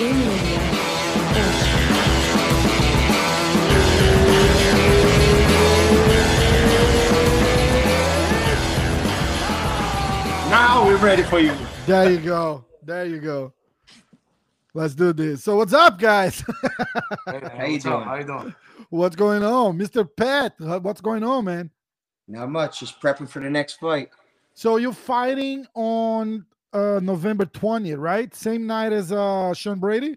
Game Media. Now we're ready for you. There you go. There you go. Let's do this. So what's up, guys? How you doing? How you doing? what's going on, Mr. Pat? uh, What's going on, man? Not much. Just prepping for the next fight. So you're fighting on uh November 20th, right? Same night as uh Sean Brady.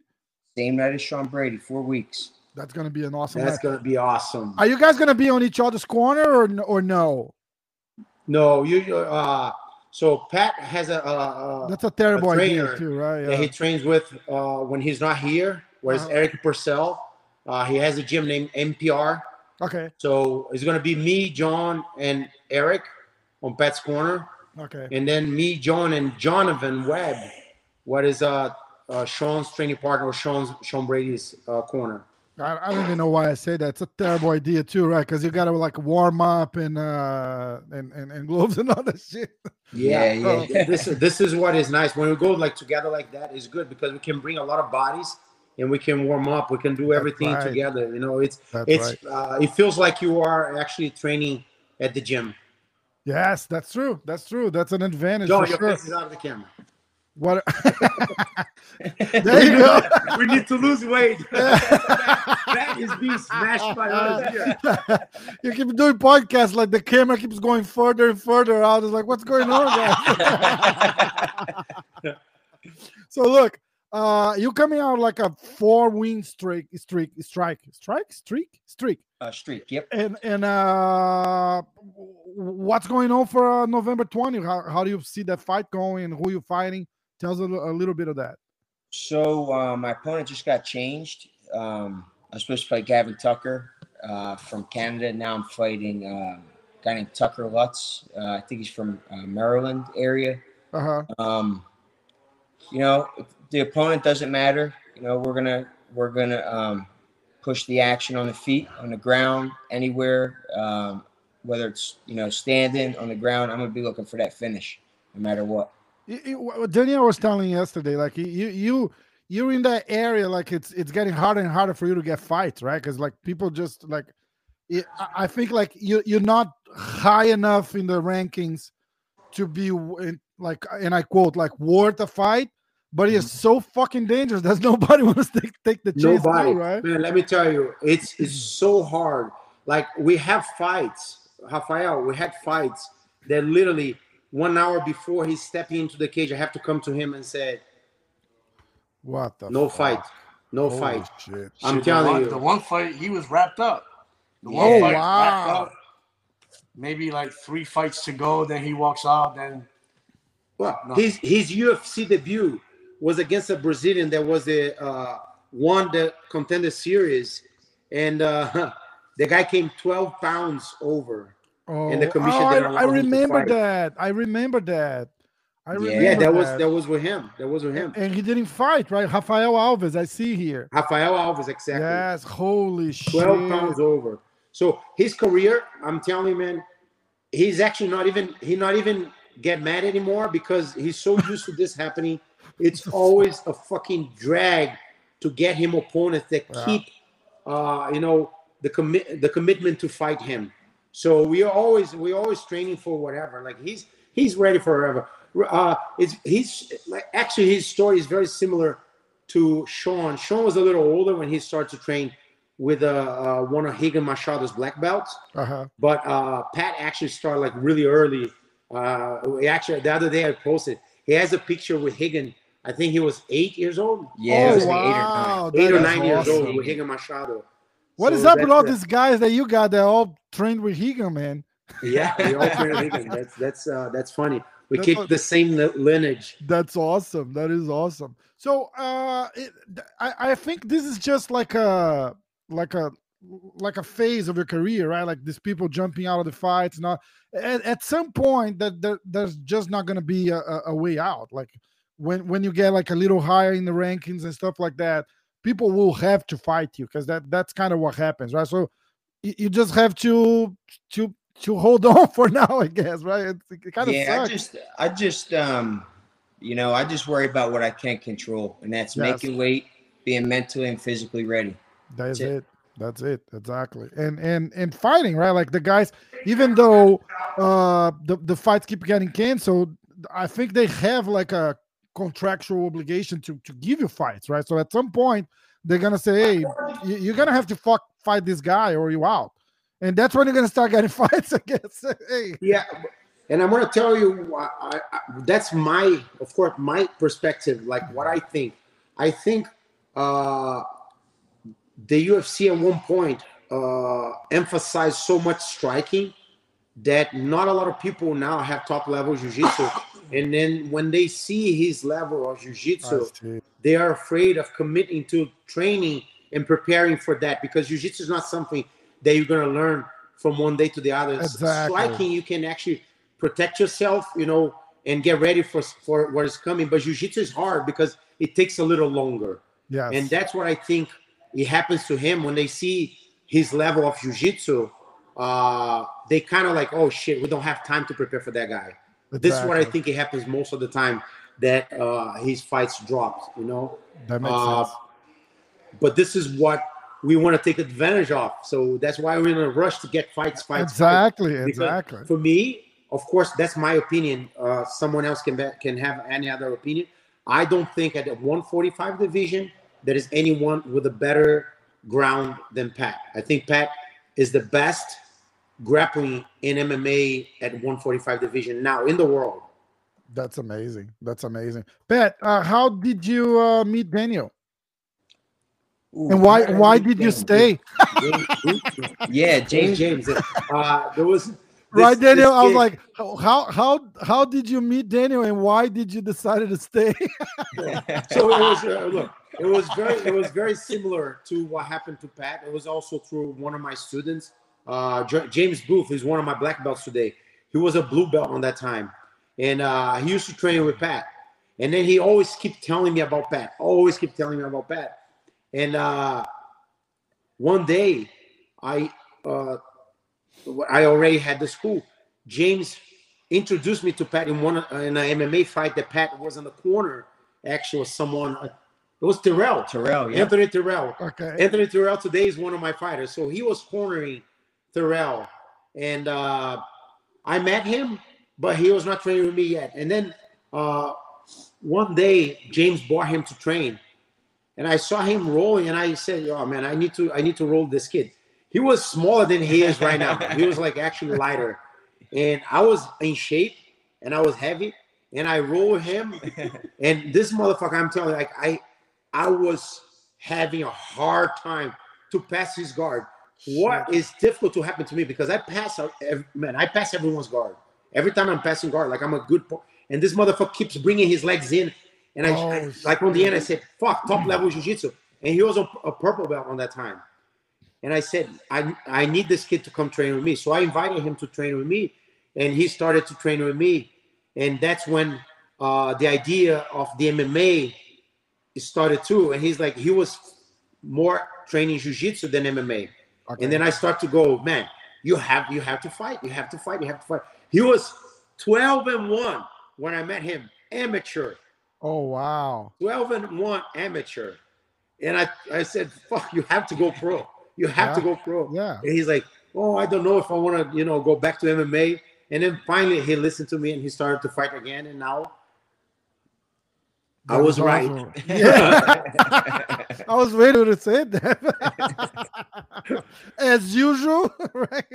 Same night as Sean Brady. Four weeks. That's gonna be an awesome. That's match. gonna be awesome. Are you guys gonna be on each other's corner or or no? No, you. Uh, so Pat has a. a, a That's a terrible idea trainer too, right? that he trains with uh, when he's not here. Whereas Uh-huh. Eric Purcell, uh, he has a gym named NPR. Okay, So it's gonna be me, John, and Eric on Pat's corner, okay. and then me, John, and Jonathan Webb. What is uh, uh Sean's training partner or Sean's Sean Brady's uh, corner? I, I don't even know why I say that. It's a terrible idea too, right? Because you gotta like warm up and uh and, and, and gloves and all that shit. Yeah, yeah. Oh, this is this is what is nice when we go like together like that is good because we can bring a lot of bodies and we can warm up. We can do everything right. together. You know, it's That's it's right. uh, it feels like you are actually training at the gym. Yes, that's true. That's true. That's an advantage for your sure. face is out of the camera. What? there you go. we need to lose weight. that is being smashed by us here. you keep doing podcasts like the camera keeps going further and further out. It's like, what's going on, guys? so look, uh, you coming out like a four win streak, streak, strike, strike, streak, streak, Uh, streak. Yep. and and uh, what's going on for uh, November 20? How, how do you see that fight going? and Who you fighting? Tell us a, a little bit of that. So uh, my opponent just got changed. Um, I was supposed to fight Gavin Tucker uh, from Canada. Now I'm fighting uh, a guy named Tucker Lutz. Uh, I think he's from uh, Maryland area. Uh huh. Um, you know, the opponent doesn't matter. You know, we're gonna we're gonna um, push the action on the feet, on the ground, anywhere. Um, whether it's you know standing on the ground, I'm gonna be looking for that finish, no matter what. Daniel was telling yesterday, like you, you, you, you're in that area, like it's it's getting harder and harder for you to get fights, right? Because like people just like, I think like you you're not high enough in the rankings to be like, and I quote like worth a fight, but Mm-hmm. it's so fucking dangerous. There's nobody wants to take, take the chance, Nobody, too, right? man. Let me tell you, it's it's so hard. Like we have fights, Rafael. We had fights that literally one hour before he's stepping into the cage, I have to come to him and say, What the "No fuck? fight, no Holy fight." shit. I'm Shit, telling the one, you. the one fight he was wrapped up. The Yeah. one Oh, fight wow. wrapped up. Maybe like three fights to go. Then he walks out. Then Well, No. his his UFC debut was against a Brazilian that was the uh, won the contender series, and uh, the guy came 12 pounds over. Oh, And the commission oh, I, I remember that. I remember that. I Yeah. remember Yeah, that was that. that was with him. That was with him. And he didn't fight, right? Rafael Alves, I see here. Rafael Alves, exactly. Yes, holy 12 shit. pounds over. So his career, I'm telling you, man, he's actually not even he not even get mad anymore because he's so used to this happening. It's always a fucking drag to get him opponents that Yeah. keep uh you know the commit the commitment to fight him. So we are always we always training for whatever. Like he's he's ready forever. Uh it's he's like actually his story is very similar to Sean. Sean was a little older when he started to train with uh, uh, one of Rigan Machado's black belts. Uh-huh. But uh, Pat actually started like really early. Uh, actually, the other day I posted, he has a picture with Higan. I think he was eight years old, Yeah, oh, was like eight or nine. eight or nine years awesome. old with Rigan Machado. What is So up with all these guys that you got that all trained with Higa, man? Yeah, they all trained with Higan. That's that's uh, that's funny. We That's keep what- the same lineage. That's awesome. That is awesome. So uh it, I, I think this is just like a like a like a phase of your career, right? Like these people jumping out of the fights. Not at, at some point that there, there's just not gonna be a, a, a way out. Like when when you get like a little higher in the rankings and stuff like that, people will have to fight you because that that's kind of what happens, right? So you, you just have to to to hold on for now, I guess, right? It's, it kind of yeah, sucks. I just, I just, um, you know, I just worry about what I can't control, and that's Yes. making weight being mentally and physically ready. That's That's it. it. That's it. Exactly. And and and fighting, right? Like the guys, even though uh the, the fights keep getting canceled, I think they have like a contractual obligation to to give you fights, right? So at some point they're gonna say, Hey, you- you're gonna have to fuck fight this guy or you out. And that's when you're gonna start getting fights, I guess. hey. Yeah, and I'm gonna tell you, I, I- that's my, of course, my perspective. Like what I think. I think uh, the UFC at one point uh, emphasized so much striking that not a lot of people now have top level jiu-jitsu. And then when they see his level of jiu-jitsu, they are afraid of committing to training and preparing for that because jiu-jitsu is not something that you're going to learn from one day to the other. Exactly. Striking, you can actually protect yourself, you know, and get ready for for what is coming. But jiu-jitsu is hard because it takes a little longer, Yes. and that's what I think it happens to him when they see his level of jiu-jitsu. Uh, they kind of like, oh shit, we don't have time to prepare for that guy. This is what I think it happens most of the time that uh, his fights dropped, you know. that makes Uh, sense. but this is what we want to take advantage of. So that's why we're in a rush to get fights, fights. Exactly, exactly. For me, of course, that's my opinion. Uh, someone else can be, can have any other opinion. I don't think at the 145 division there is anyone with a better ground than Pat. I think Pat is the best grappling in MMA at 145 division now in the world. That's amazing. That's amazing. Pat, uh, how did you uh, meet Daniel? Ooh, And why how did I why did you stay? Yeah, James, James. James. Uh, there was this- right, Daniel. I was like, how how how did you meet Daniel, and why did you decide to stay? so it was uh, look it was very it was very similar to what happened to pat it was also through one of my students uh james booth is one of my black belts today he was a blue belt on that time and uh he used to train with pat and then he always kept telling me about pat always kept telling me about pat and uh one day i uh i already had the school james introduced me to pat in one in an mma fight that pat was in the corner actually was someone uh, it was Terrell. Terrell, yeah. Anthony Terrell. okay. Anthony Terrell today is one of my fighters. So he was cornering Terrell. And uh, I met him, but he was not training with me yet. And then uh, one day James brought him to train. And I saw him rolling and I said, Oh man, I need to I need to roll this kid. He was smaller than he is right now. he was like actually lighter. And I was in shape and I was heavy. And I rolled him. And this motherfucker, I'm telling you, like I I was having a hard time to pass his guard. What is difficult to happen to me because I pass out man, I pass everyone's guard. Every time I'm passing guard, like I'm a good and this motherfucker keeps bringing his legs in. And I, Oh, I- like on the end, I said, fuck, top level jiu-jitsu. And he was a, a purple belt on that time. And I said, I, I need this kid to come train with me. So I invited him to train with me. And he started to train with me. And that's when uh, the idea of the MMA started too. And he's like, he was more training jiu-jitsu than MMA. Okay. And then I start to go, man, you have you have to fight. You have to fight. You have to fight. He was 12 and 1 when I met him, amateur. oh wow. 12 and 1 amateur. And I, I said, fuck, you have to go pro. You have to go pro. Yeah. And he's like, oh, I don't know if I want to, you know, go back to MMA. And then finally he listened to me and he started to fight again. And now I was right. Yeah. I was waiting to say that. As usual, right?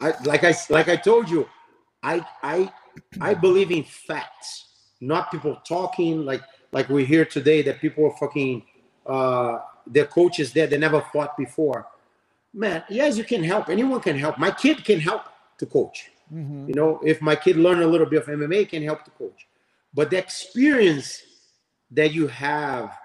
I like I like I told you, I I I believe in facts, not people talking like like we hear today that people are fucking uh their coaches there they never fought before. Man, yes, you can help. Anyone can help. My kid can help to coach. Mhm. You know, if my kid learn a little bit of MMA, can help to coach. But the experience that you have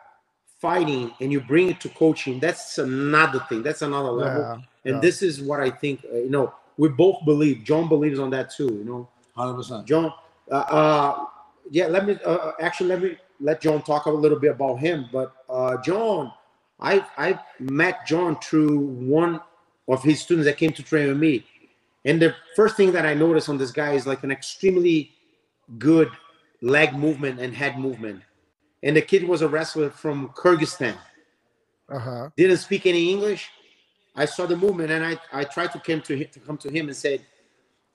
fighting and you bring it to coaching, that's another thing. That's another level. Yeah, And yeah. this is what I think, uh, you know, we both believe. John believes on that too, you know. Hundred percent. John, uh, uh, yeah, let me uh, actually let me let John talk a little bit about him. But uh, John, I I met John through one of his students that came to train with me, and the first thing that I noticed on this guy is like an extremely good leg movement and head movement, and the kid was a wrestler from Kyrgyzstan. Uh-huh. Didn't speak any English. I saw the movement and I, I tried to come to him to come to him and said,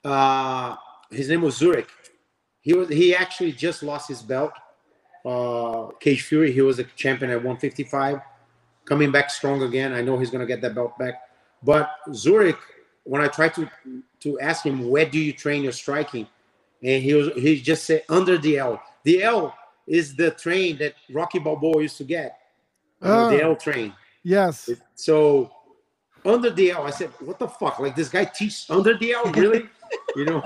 uh, his name was Zurich. He was he actually just lost his belt. Uh, Cage Fury. He was a champion at 155, coming back strong again. I know he's gonna get that belt back. But Zurich, when I tried to to ask him where do you train your striking, and he was he just said under the L. The L is the train that Rocky Balboa used to get. The Oh. L train. Yes. So under the L, I said, "What the fuck? Like this guy teaches under the L, really?" you know.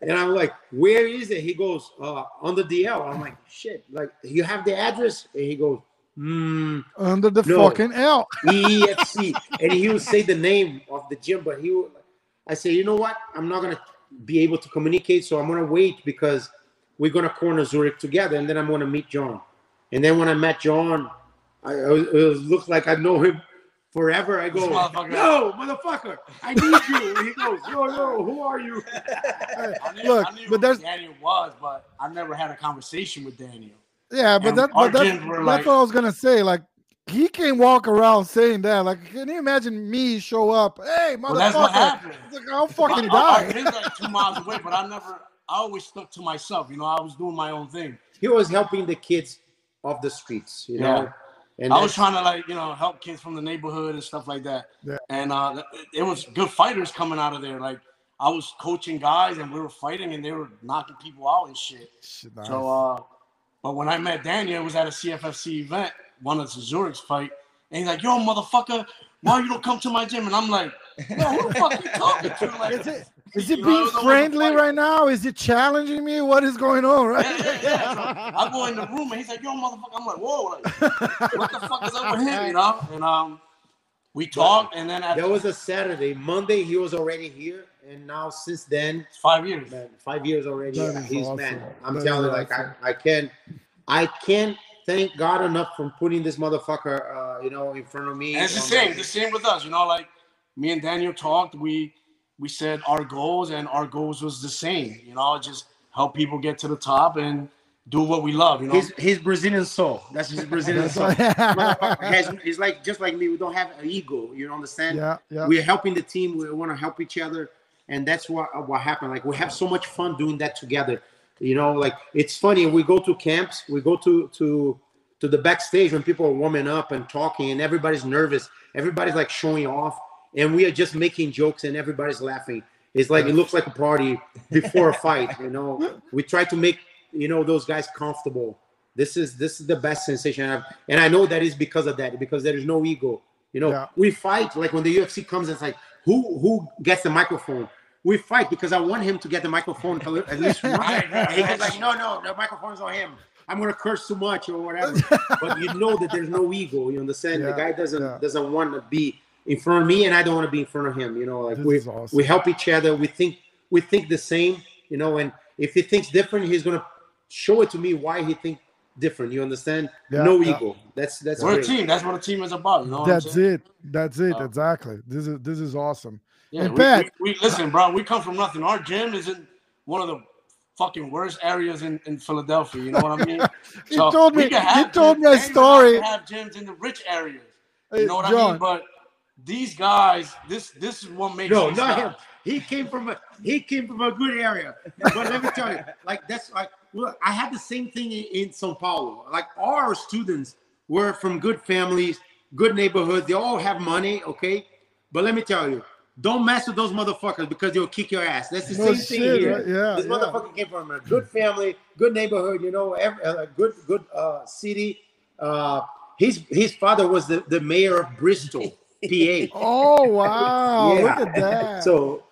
And I'm like, "Where is it?" He goes, uh, "Under the L." I'm like, "Shit!" Like, you have the address? And he goes, "Hmm, Under the No. fucking L. EFC." and he would say the name of the gym, but he would. I say, "You know what? I'm not gonna be able to communicate, so I'm gonna wait because we're gonna corner Zurich together, and then I'm gonna meet John." And then when I met John, I, I was, it looked like I know him forever. I go, motherfucker. no, motherfucker, I need you. And he goes, yo, yo, who are you? I knew, Look, I knew but who there's- Daniel was, but I never had a conversation with Daniel. Yeah, but And that our but that's, gyms that's like- what I was gonna say. Like he can't walk around saying that. Like, can you imagine me show up? Hey, Well, that's what motherfucker! happened. Like, I'll fucking Our- our die. gym's like two miles away, but I never. I always stuck to myself. You know, I was doing my own thing. He was helping the kids off the streets, you know. And I was trying to like you know help kids from the neighborhood and stuff like that. Yeah. And uh, it- it was good fighters coming out of there. Like I was coaching guys and we were fighting and they were knocking people out and shit. Shit, nice. So, uh, but when I met Daniel, it was at a CFFC event, one of the Zurich's fight, and he's like, "Yo, motherfucker, why you don't come to my gym?" And I'm like, "Yo, who the fuck you talking to?" Like, Is it is it you know, being it was almost a friendly right now? Is it challenging me? What is going on? Right? Yeah, yeah, yeah. So I go in the room and he's like, "Yo, motherfucker," I'm like, "Whoa, like, what the fuck is up with him?" You know? And um, we talked, and then after that was a Saturday. Monday, he was already here. And now, since then, five years, man, five years already. That is he's awesome. man. I'm That telling is you, like awesome. I, I can't, I can't thank God enough for putting this motherfucker, uh, you know, in front of me. And it's the same. The same with us. You know, like me and Daniel talked. We we said our goals, and our goals was the same. You know, just help people get to the top and do what we love. You know, His his Brazilian soul. That's his Brazilian soul. Motherfucker has, he's like just like me. We don't have an ego. You understand? yeah, yeah. We're helping the team. We want to help each other, and that's what what happened. Like we have so much fun doing that together. You know, like it's funny. We go to camps. We go to to to the backstage when people are warming up and talking, and everybody's nervous. Everybody's like showing off, and we are just making jokes, and everybody's laughing. It's like it looks like a party before a fight. You know, we try to make you know those guys comfortable. This is this is the best sensation I've, and I know that is because of that because there is no ego. You know, Yeah. we fight like when the UFC comes. It's like who who gets the microphone. We fight because I want him to get the microphone at at least once. Right, right, And he goes like, no, no, the microphone's on him. I'm gonna curse too much or whatever. but you know that there's no ego. You understand? Yeah, the guy doesn't yeah. doesn't want to be in front of me, and I don't want to be in front of him. You know, like This we awesome. we help each other. We think we think the same. You know, and if he thinks different, he's gonna show it to me why he think different. You understand? Yeah, no yeah. ego. That's that's we're a team. That's what a team is about. You know, That's it. That's it. Uh, Exactly. This is this is awesome. Yeah, we, we, we listen, bro. We come from nothing. Our gym is in one of the fucking worst areas in, in Philadelphia. You know what I mean? He told me- he told gyms- me a and we have story. to Have gyms in the rich areas. Hey, You know what I mean? But these guys, this this is what makes No, not guys. him. He came from a he came from a good area. But let me tell you, like that's like look, I had the same thing in, in Sao Paulo. Like our students were from good families, good neighborhoods. They all have money, okay? But let me tell you, don't mess with those motherfuckers because they'll kick your ass. That's the No same thing here. right? Yeah, this yeah. motherfucker came from a good family, good neighborhood, you know, every, a good good uh, city. Uh, his his father was the, the mayor of Bristol, PA. Oh wow! Yeah. Look at that. So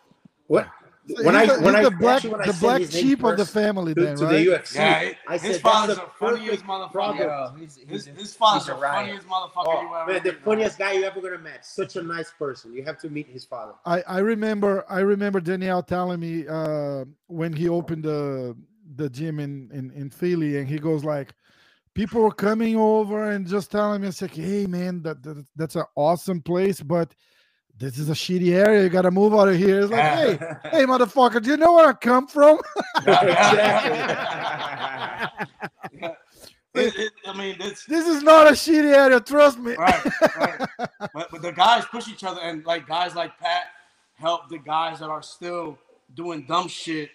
what So when I the, when I the black actually when I the black his sheep of the family, to, then to right? the UFC, Yeah, I his said father's the the funniest motherfucker. product. He's, he's, His, a- his father's he's the funniest motherfucker Oh, you ever man, the funniest guy you ever gonna meet. Such a nice person. You have to meet his father. I, I remember I remember Daniel telling me uh, when he opened the the gym in, in in Philly and he goes like people were coming over and just telling me it's like hey man that, that that's an awesome place but this is a shitty area you gotta move out of here it's like hey hey motherfucker do you know where I come from. Hey, it, it, I mean, it's This is not a shitty area. Trust me. right, right. But, but the guys push each other, and like guys like Pat help the guys that are still doing dumb shit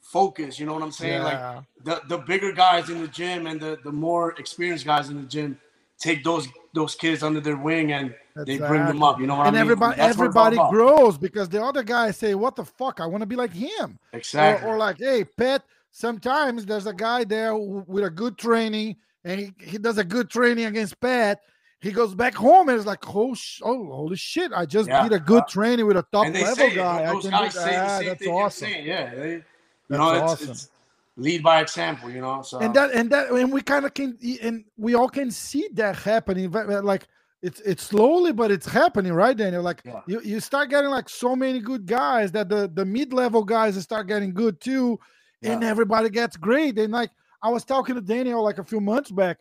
focus. You know what I'm saying? Yeah. Like the the bigger guys in the gym and the the more experienced guys in the gym take those those kids under their wing and they bring them up. You know what and I mean? everybody That's what it's all everybody grows because the other guys say, "What the fuck? I want to be like him." Exactly. Or, or like, "Hey, Pat." Sometimes there's a guy there with a good training, and he, he does a good training against Pat. He goes back home and is like, "Oh, sh- oh holy shit! I just Yeah, did a good yeah. training with a top level say guy. I can do say ah, same That's awesome." saying. Yeah, they, you That's know, it's, awesome. it's lead by example. You know, so and that and that and we kind of can and we all can see that happening like it's it's slowly but it's happening right daniel like Yeah. you, you start getting like so many good guys that the the mid-level guys start getting good too and Yeah. everybody gets great and like i was talking to daniel like a few months back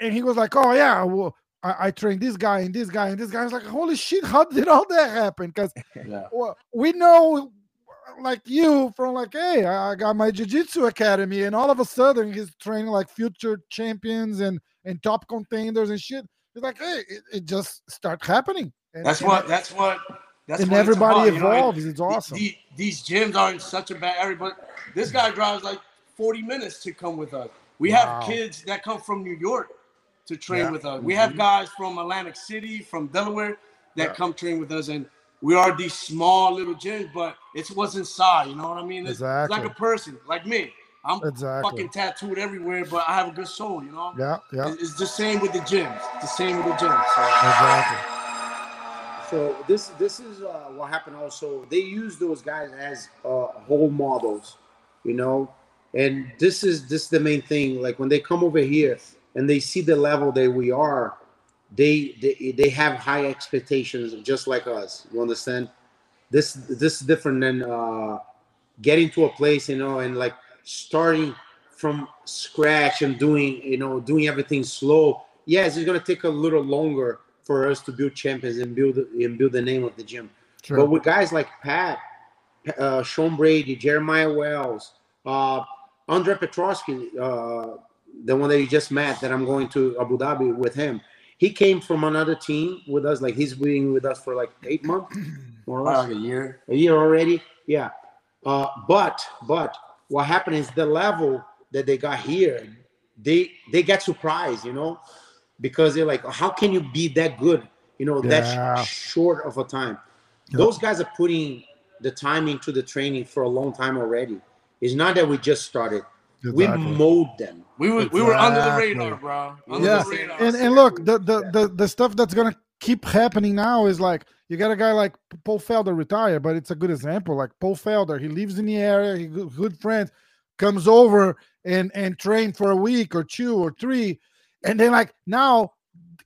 and he was like oh yeah well I, I trained this guy and this guy and this guy. I was like, holy shit, how did all that happen? Because yeah. well, we know like you from like hey i got my jiu-jitsu academy and all of a sudden he's training like future champions and and top contenders and shit it's like hey it, it just start happening and, That's and- what. That's what. That's and what everybody about, you know, evolves it's awesome the- these gyms are in such a bad area, but this guy drives like 40 minutes to come with us. We Wow. have kids that come from New York to train Yeah. Mm-hmm. with us. We have guys from Atlantic City, from Delaware that Yeah. come train with us, and we are these small little gyms, but it's what's inside. You know what I mean? It's, it's like a person, like me. I'm Exactly. fucking tattooed everywhere, but I have a good soul. You know? yeah yeah It's it's the same with the gyms. It's the same with the gyms. So. exactly So this this is uh, what happened. Also, they use those guys as uh, role models, you know. And this is this is the main thing. Like when they come over here and they see the level that we are, they they, they have high expectations, just like us. You understand? This this is different than uh, getting to a place, you know, and like starting from scratch and doing you know doing everything slow. Yes, it's gonna take a little longer for us to build champions and build and build the name of the gym. sure But with guys like Pat, uh, Sean Brady, Jeremiah Wells, uh, Andre Petroski, uh, the one that you just met, that I'm going to Abu Dhabi with him. He came from another team with us. Like he's been with us for like eight months, more or less Like a year. a year already. Yeah. Uh, but but what happened is the level that they got here, they they get surprised, you know, because they're like, how can you be that good, you know, Yeah. that sh- short of a time? Yeah. Those guys are putting the time into the training for a long time already. It's not that we just started. We Exactly. mold them. We were we were under the radar, bro. Under yeah. the radar. and, and look the, the the the stuff that's gonna keep happening now is like you got a guy like paul felder retire but it's a good example. Like paul felder he lives in the area he good, good friends comes over and and train for a week or two or three. And then like now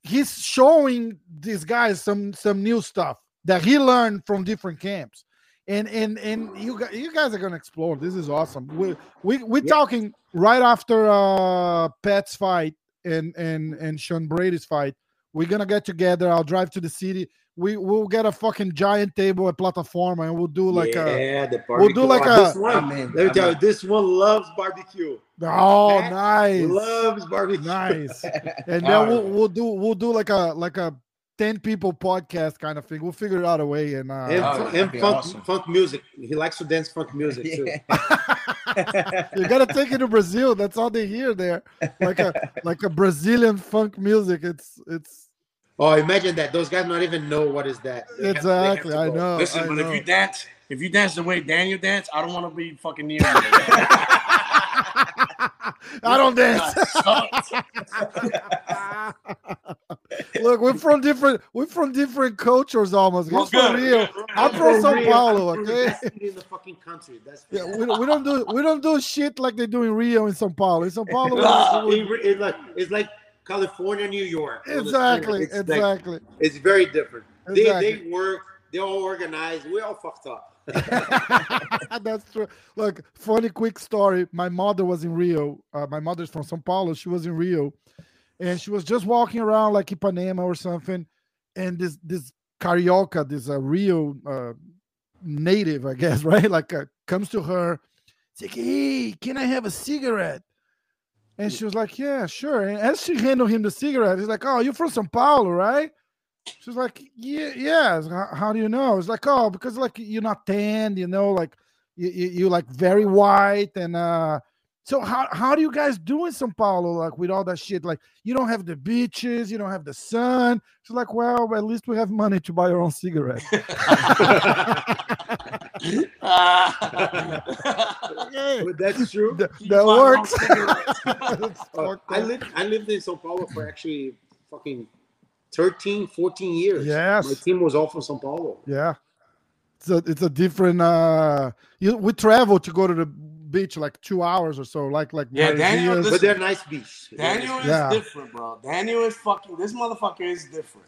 he's showing these guys some some new stuff that he learned from different camps and and and you guys you guys are gonna explore this is awesome. We we we're Yeah. talking right after uh pat's fight and and and sean brady's fight. We're gonna get together. I'll drive to the city. We we'll get a fucking giant table at plataforma and we'll do like a yeah, the we'll do like Oh, a- this one, I'm let me tell you, this one loves barbecue. oh Pat nice. Loves barbecue. nice. And then Alright. we'll, we'll do we'll do like a like a 10 people podcast kind of thing we'll figure it out a way and uh And, Oh, and funk, awesome. funk music. He likes to dance funk music too. you gotta take it to Brazil. That's all they hear there, like a like a Brazilian funk music. It's it's Oh, imagine that. Those guys not even know what is that. They have- have exactly. I know. Listen, I but know. if you dance, if you dance the way Daniel dance, I don't want to be fucking near you. I don't dance. Look, we're from different. We're from different cultures almost. He's Well, from Rio. I'm from Sao Paulo. I'm from the Okay. best in the fucking country. That's Yeah, we, don't- we don't do we don't do shit like they do in Rio and Sao Paulo. In Sao Paulo, Nah, it's like it's like California, New York. exactly, It's like- exactly. it's very different. They Exactly. they work. They all organized. We all fucked up. That's true. Look, funny quick story. My mother was in Rio. Uh, my mother's from Sao Paulo. She was in Rio, and she was just walking around like Ipanema or something. And this this carioca, this uh, Rio uh, native, I guess, right? Like uh, comes to her, it's like, "Hey, can I have a cigarette?" And she was like, Yeah, sure. And as she handed him the cigarette, he's like, Oh, you're from Sao Paulo, right? She was like, Yeah, yeah. Like, how, how do you know? It's like, Oh, because like you're not tanned, you know, like you, you, you like very white. And uh so how how do you guys do in Sao Paulo, like with all that shit? Like you don't have the beaches, you don't have the sun. She's like, Well, at least we have money to buy our own cigarette. Hey, But that's true. that, that works. Uh, I lived I lived in Sao Paulo for actually fucking 13, 14 years. Yes. My team was all from Sao Paulo. Yeah. It's a it's a different uh you we travel to go to the beach like two hours or so, like like Yeah, Daniel, Maresias. listen- But they're nice beach. Daniel is Yeah. different, bro. Daniel is fucking. This motherfucker is different.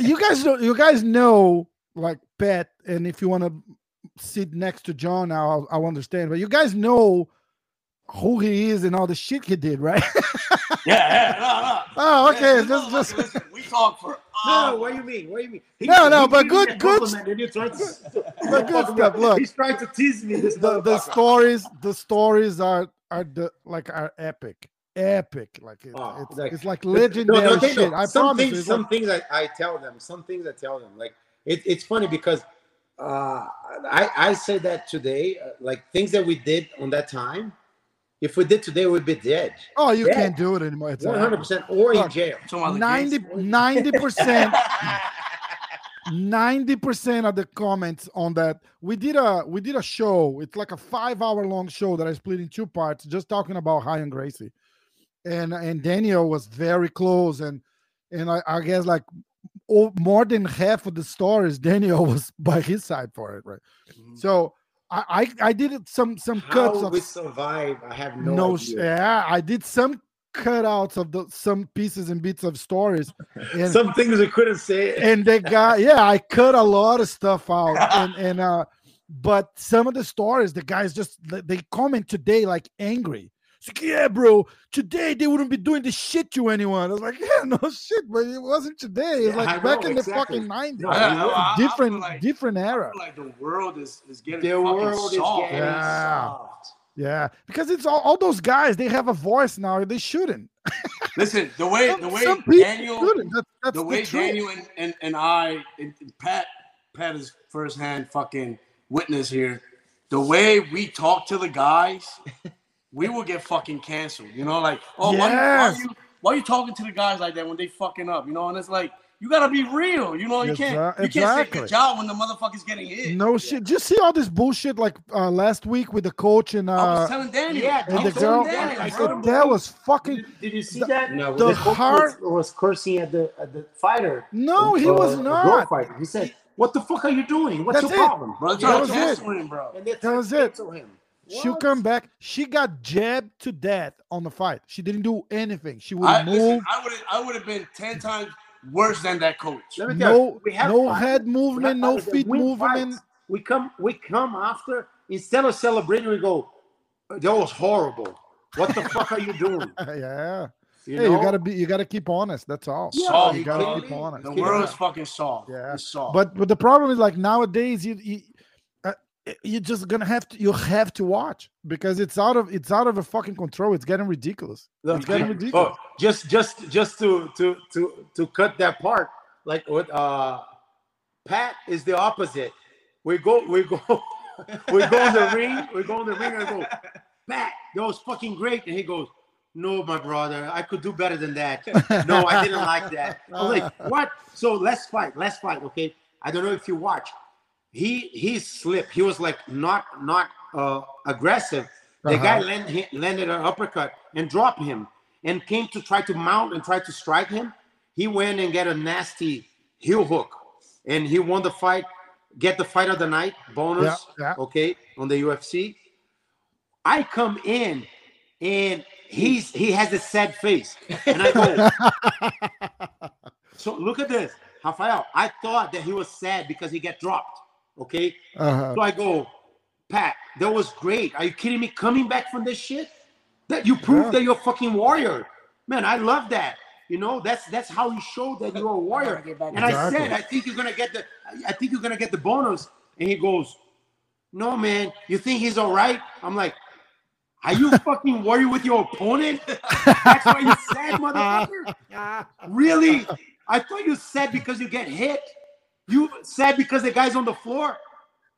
You guys know you guys know like Pat, and if you want to sit next to John now, I'll, I'll understand. But you guys know who he is and all the shit he did, right? Yeah, yeah, no, no. oh, okay. this just motherfucker, just listen, we talk for. No, hours. what do you mean? What do you mean? He- No, no, he but gave me good- good- you're to, But good stuff, look. He's trying to tease me. This the, the stories the stories are are the like are epic. Epic. Like, it, Oh, it's, like- it's like legendary no, no, they shit. know. I some promise things, some like- things I, I tell them. Some things I tell them. Like it, it's funny because uh, I I say that today, uh, like things that we did on that time. If we did today, we'd be dead. oh, you Yeah. can't do it anymore. It's One hundred percent, or in jail. Talking about the 90%. 90 percent of the comments on that we did a we did a show it's like a five hour long show that i split in two parts just talking about Ryan Gracie and and daniel was very close and and i, I guess like oh, more than half of the stories daniel was by his side for it right Mhm. so i i, I did some some cuts How of we survive, I have no, no, idea. yeah i did some cutouts of the some pieces and bits of stories and Some things we couldn't say. and they got yeah i cut a lot of stuff out and and uh but some of the stories the guys just they comment today like angry it's like yeah bro. Today they wouldn't be doing the shit to anyone. I was like yeah no shit but it wasn't today. It's Yeah, like I back know, in the fucking 90s No, I- different like- different era. like the world is is getting the fucking world is soft. getting Yeah. soft. yeah. Because it's all, all those guys they have a voice now. They shouldn't. Listen, the way some, the way Daniel shouldn't. That's, that's the the way truth. Daniel and, and, and I and and Pat Pat is firsthand fucking witness here. The way we talk to the guys, we will get fucking canceled. You know, like oh why, you, why Yes. you why you talking to the guys like that when they fucking up? You know, and it's like you gotta be real. You know, you can't Exa- you can't say exactly. good job when the motherfucker's getting hit. no shit just see all this bullshit like uh last week with the coach and I uh was telling Daniel. yeah, I and was the telling girl Daniel, I I said, that was fucking Did, did you see The- that? No, the the, coach heart- was, was cursing at the at the fighter. no he uh, was a girl not fighter. He said, "What the fuck are you doing? What's That's your it. problem?" Bro, That was it. him, bro. And they That was tried to it. cancel Him. she'll come back she got jabbed to death on the fight she didn't do anything she would I, move I would I would have been ten times worse than that coach. Let me tell you, no we have no fighters- head we movement no feet win movement fights. We come, we come after instead of celebrating, we go, "That was horrible. What the fuck are you doing?" yeah You hey you gotta be you gotta keep honest that's all Yeah, Soft, you gotta keep honest The Keep world it is fucking soft. Yeah. It's soft. but but the problem is like nowadays you, you you're just gonna have to you have to watch because it's out of it's out of a fucking control it's getting ridiculous it's getting oh, ridiculous just just just to to to to cut that part, like what uh Pat is the opposite. We go we go we go in the ring, we go in the ring and I go, Pat, that was fucking great. And he goes, No, my brother, I could do better than that. No, I didn't like that. I was like, what? So let's fight, let's fight, okay? I don't know if you watch. He he slipped. He was like not not uh aggressive. The guy Uh-huh. land, he landed an uppercut and dropped him and came to try to mount and try to strike him. He went and get a nasty heel hook and he won the fight, get the fight of the night bonus, Yeah, yeah. okay, on the UFC. I come in and he's he has a sad face. And I go, so look at this, Rafael. I thought that he was sad because he get dropped. Okay. uh-huh. So I go, Pat, that was great. Are you kidding me? Coming back from this shit? That you proved Yeah. that you're a fucking warrior. Man, I love that. You know, that's that's how you show that you're a warrior. And I said, I think you're gonna get the I think you're gonna get the bonus. And he goes, No, man, you think he's all right? I'm like, Are you fucking worried with your opponent? That's why you sad, motherfucker. Really? I thought you said because you get hit. You said because the guy's on the floor.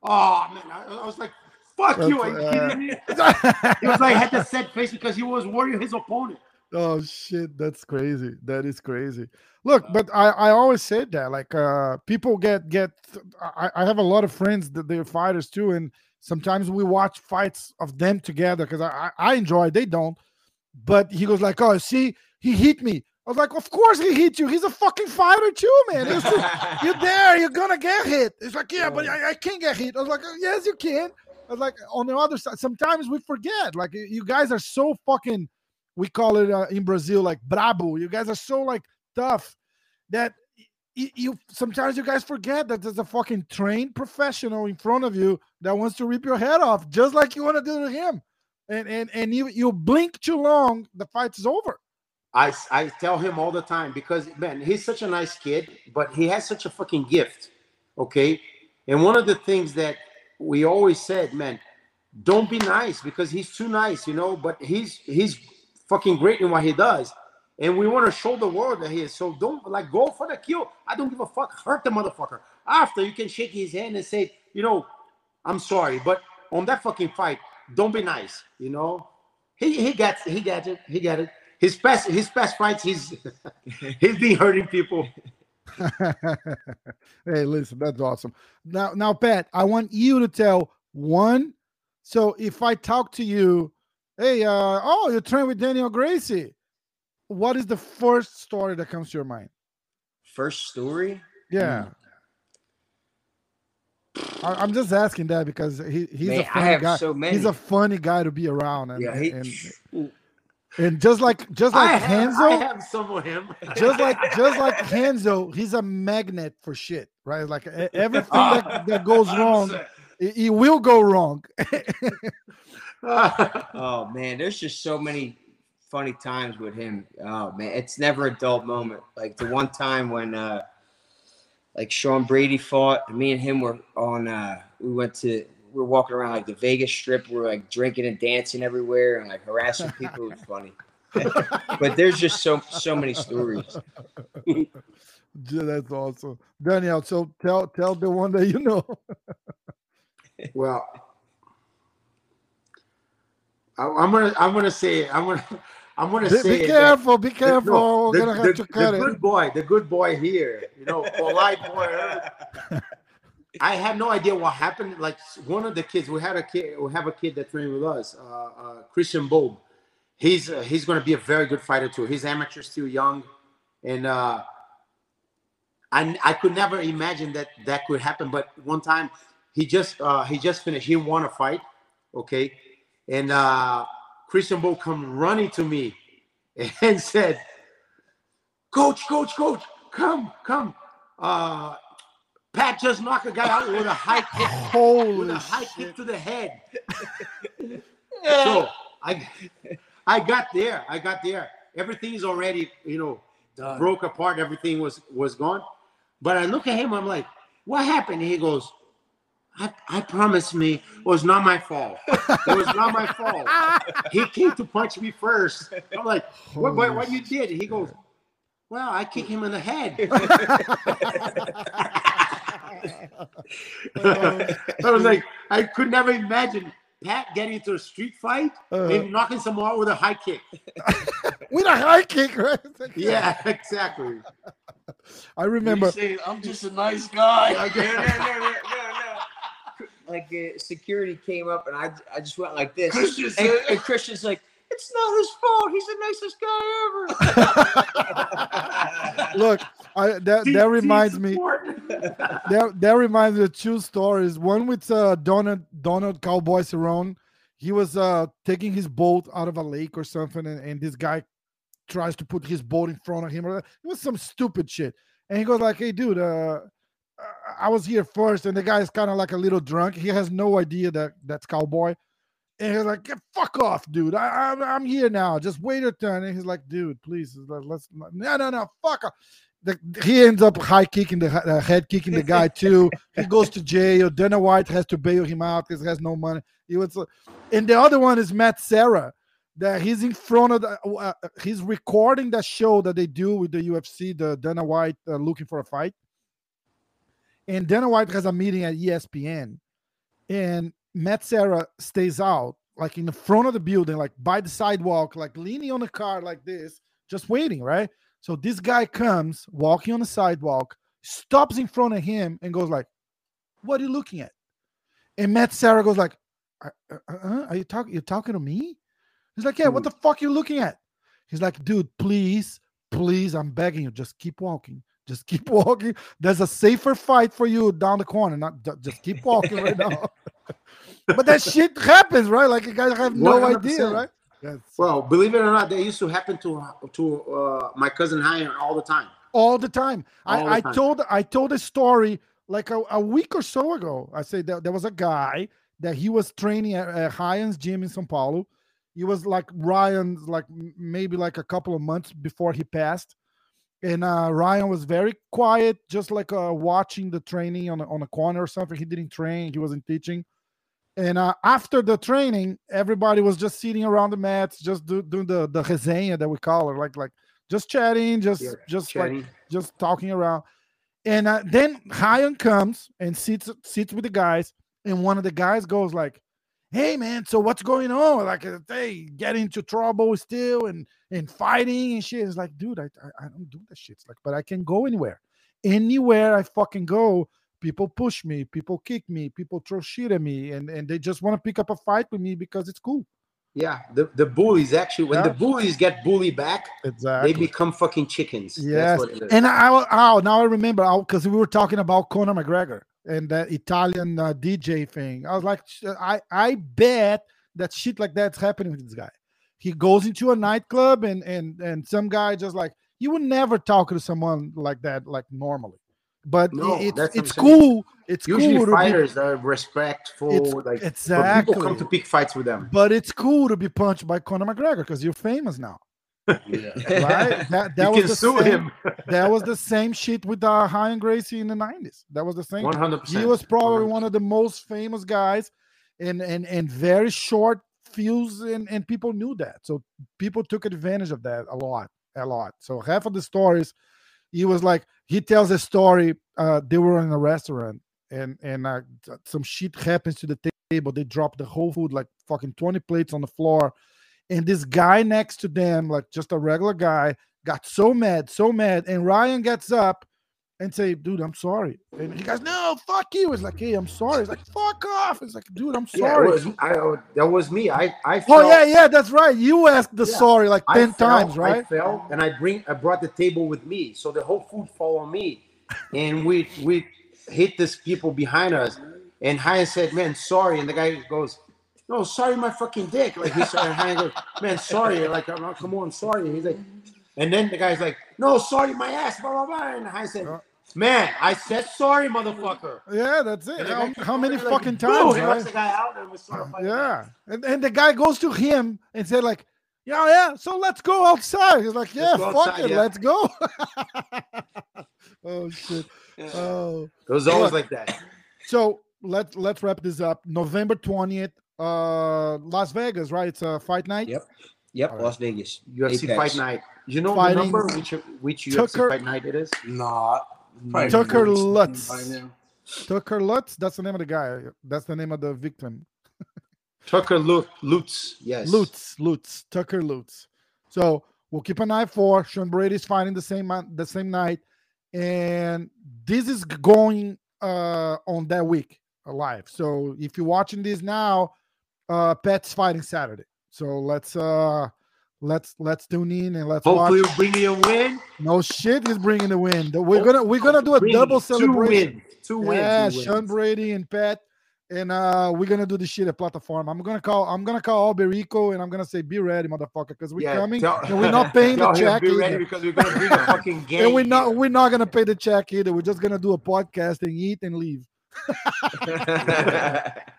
Oh man, I, I was like, "Fuck you!" Are you kidding me? He was like had the sad face because he was worrying his opponent. Oh shit, that's crazy. That is crazy. Look, but I, I always said that like uh people get get I, I have a lot of friends that they're fighters too, and sometimes we watch fights of them together because I, I I enjoy it, they don't. But he goes like, Oh, see, he hit me. I was like, Of course he hit you. He's a fucking fighter too, man. Just- you're there, you're gonna get hit. It's like, yeah, but I, I can't get hit. I was like, yes, you can. I was like, on the other side, sometimes we forget. Like you guys are so fucking we call it uh, in Brazil like brabo. You guys are so like tough that y- you sometimes you guys forget that there's a fucking trained professional in front of you that wants to rip your head off just like you want to do to him. And and and you you blink too long, the fight is over. I, I tell him all the time because man, he's such a nice kid, but he has such a fucking gift. Okay. And one of the things that we always said, man, don't be nice because he's too nice, you know, but he's he's fucking great in what he does. And we want to show the world that he is. So don't like go for the kill. I don't give a fuck. Hurt the motherfucker. After you can shake his hand and say, you know, I'm sorry. But on that fucking fight, don't be nice, you know. He he got he got it. He got it his best his best fights he's he's been hurting people hey, listen, that's awesome. Now, now, Pat, I want you to tell one. So, if I talk to you, hey, uh, oh, you train with Daniel Gracie. What is the first story that comes to your mind? First story. Yeah. I, I'm just asking that because he, he's Man, a I funny have guy. so many. He's a funny guy to be around, and Yeah, he- and, and just like just I, like have, Renzo, I have some of him just like just like Renzo, he's a magnet for shit, right? Like everything Oh, that, that goes wrong, it, it will go wrong. Oh man, there's just so many funny times with him. Oh man, it's never a dull moment. Like the one time when uh like Sean Brady fought, me and him were on uh we went to we were walking around like the Vegas strip, we are like drinking and dancing everywhere and like harassing people. It was funny. but there's just so so many stories. Yeah, That's awesome, Daniel. So tell tell the one that you know. well I, am gonna i'm gonna say i'm gonna i'm gonna Be, say be it that- careful, be the- careful. no, We're the, gonna have the- to cut the it. good boy the good boy here you know polite boy I have no idea what happened. Like one of the kids, we had a kid, we have a kid that trained with us, uh, uh, Christian Bob. He's uh, he's going to be a very good fighter too. He's amateur, still young, and uh, I I could never imagine that that could happen. But one time, he just uh, he just finished. He won a fight, okay, and uh, Christian Bob come running to me and said, "Coach, coach, coach, come, come." Uh, Pat just knocked a guy out with a high kick, Holy with a high shit. kick to the head. so I, I got there. I got there. Everything's already, you know, Done. broke apart. Everything was was gone. But I look at him. I'm like, what happened? he goes, I, I promise me it was not my fault. It was not my fault. He came to punch me first. I'm like, what, what, what you did? He goes, well, I kicked him in the head. I was like, I could never imagine Pat getting into a street fight Uh, and knocking someone out with a high kick. with a high kick, right? Yeah, exactly. I remember. say, I'm just a nice guy. no, no, no, no, no, no. Like uh, security came up and I, I just went like this. Christian and, and Christian's like, it's not his fault. He's the nicest guy ever. Look, I that that reminds me. That that reminds me of two stories. One with uh, Donald Donald Cowboy Cerrone. He was uh taking his boat out of a lake or something, and, and this guy tries to put his boat in front of him. Or It was some stupid shit. And he goes like, "Hey, dude, uh, I was here first, and the guy is kind of like a little drunk. He has no idea that that's Cowboy." And he's like, "Get fuck off, dude. I, I'm, I'm here now. Just wait your turn." And he's like, "Dude, please, let- let's no, no, no, fuck off." the, he ends up high kicking the uh, head kicking the guy too. he goes to jail. Dana White has to bail him out because he has no money. He was, uh, and the other one is Matt Serra. That he's in front of the, uh, he's recording that show that they do with the UFC, the Dana White uh, looking for a fight. And Dana White has a meeting at ESPN, and Matt Serra stays out, like in the front of the building, like by the sidewalk, like leaning on the car like this, just waiting, right? So this guy comes walking on the sidewalk, stops in front of him, and goes like, "What are you looking at?" And Matt Serra goes like, "Uh, uh, uh, "Are you talking? You're talking to me?" He's like, "Yeah, what the fuck are you looking at?" He's like, "Dude, please, please, I'm begging you, just keep walking." Just keep walking. There's a safer fight for you down the corner. Not just keep walking right now. but that shit happens, right? Like you guys have no idea, 100%. right? Yes. Well, believe it or not, that used to happen to to uh, my cousin Ryan all the time. all the time. All the I, I time. told I told a story like a, a week or so ago. I said that there was a guy that he was training at, at Ryan's gym in São Paulo. He was like Ryan's like maybe like a couple of months before he passed. And uh, Ryan was very quiet, just like uh, watching the training on a, on a corner or something. He didn't train, he wasn't teaching. And uh, after the training, everybody was just sitting around the mats, just do, doing the the resenha that we call it, like like just chatting, just Yeah, just like just talking around. And uh, then Ryan comes and sits sits with the guys, and one of the guys goes like, "Hey man, so what's going on? Like, uh, they get into trouble still and and fighting and shit." It's like, dude, I I, I don't do that shit. It's like, but I can go anywhere, anywhere I fucking go. People push me, people kick me, people throw shit at me, and and they just want to pick up a fight with me because it's cool. Yeah, the, the bullies actually when Yeah. the bullies get bullied back, Exactly. they become fucking chickens. That's Yes, what it is. and I, oh, now I remember because we were talking about Conor McGregor and that Italian uh, DJ thing. I was like, I, I bet that shit like that's happening with this guy. He goes into a nightclub and and and some guy just like you would never talk to someone like that like normally, but No, it's it's cool. It's Usually cool to be, fighters are respectful, It's- like exactly. people come to pick fights with them. but it's cool to be punched by Conor McGregor because you're famous now, Yeah. right? that that you was can the sue same, him. that was the same shit with uh, Ryan Gracie in the 90s. That was the same. One hundred He was probably one of the most famous guys and and and very short fuse and, and people knew that. So people took advantage of that a lot, a lot. So half of the stories, he was like, he tells a story. Uh, they were in a restaurant and and uh, some shit happens to the table. They drop the whole food, like fucking 20 plates on the floor. And this guy next to them, like just a regular guy, got so mad, so mad. And Ryan gets up and say, dude, I'm sorry. And he goes, no, fuck you. It's like, hey, I'm sorry. It's like, fuck off. It's like, dude, I'm sorry. it was, I, uh, that was me. I I oh, yeah, yeah, that's right. You asked the Yeah. sorry like 10 fell, times, I right? fell and I bring I brought the table with me, so the whole food fall on me, and we we hit this people behind us, and Ryan said, "Man, sorry," and the guy goes, "No, sorry, my fucking dick." Like he said, and Ryan goes, "Man, sorry." Like, "Oh, come on, sorry." He's like, and then the guy's like, "No, sorry, my ass." Blah blah blah. And Ryan said, "Man, I said sorry, motherfucker." Yeah, that's it. How, how many like, fucking times, He right? the guy out, and started fighting. Yeah. And, and the guy goes to him and said, like, yeah, yeah, so let's go outside. He's like, yeah, Let's go fuck outside, it, yeah. let's go. oh shit. Oh. It was always Look. like that. So let's let's wrap this up. November 20th, uh Las Vegas, right? It's a fight night. Yep. Yep. Alright. Las Vegas. UFC Apex. fight night. You know Fighting- the number which which UFC Tucker- fight night it is? Nah. Tucker Lutz Lutz. by now. Tucker Lutz, that's the name of the guy. That's the name of the victim. Tucker Lu- Lutz. Yes. Lutz, Lutz, Tucker Lutz. So we'll keep an eye for Sean Brady's fighting the same the same night, and this is going uh on that week uh, live. So if you're watching this now, uh Pat's fighting Saturday. So let's uh let's let's tune in and let's Hopefully, watch. bring you a win. No shit, he's bringing the win. We're gonna we're gonna do a Bring double Two celebration. wins. Two wins. Yeah, two Sean. Brady and Pat. And uh we're gonna do the shit at platform. I'm gonna call I'm gonna call Alberico and I'm gonna say be ready, motherfucker, because we're Yeah, coming tell- and we're not paying the check Be ready either. because we're gonna bring a fucking game. And we're not we're not gonna pay the check either. We're just gonna do a podcast and eat and leave.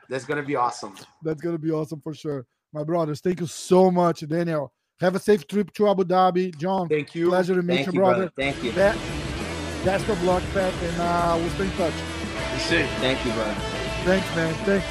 That's gonna be awesome. That's gonna be awesome for sure. My brothers, thank you so much, Daniel. Have a safe trip to Abu Dhabi. John, Thank you. pleasure to meet Thank you, you, brother. brother. Thank you. Pat, Best of luck, Pat, and uh, we'll stay in touch. That's it. Thank you, brother. Thanks, man. Thanks.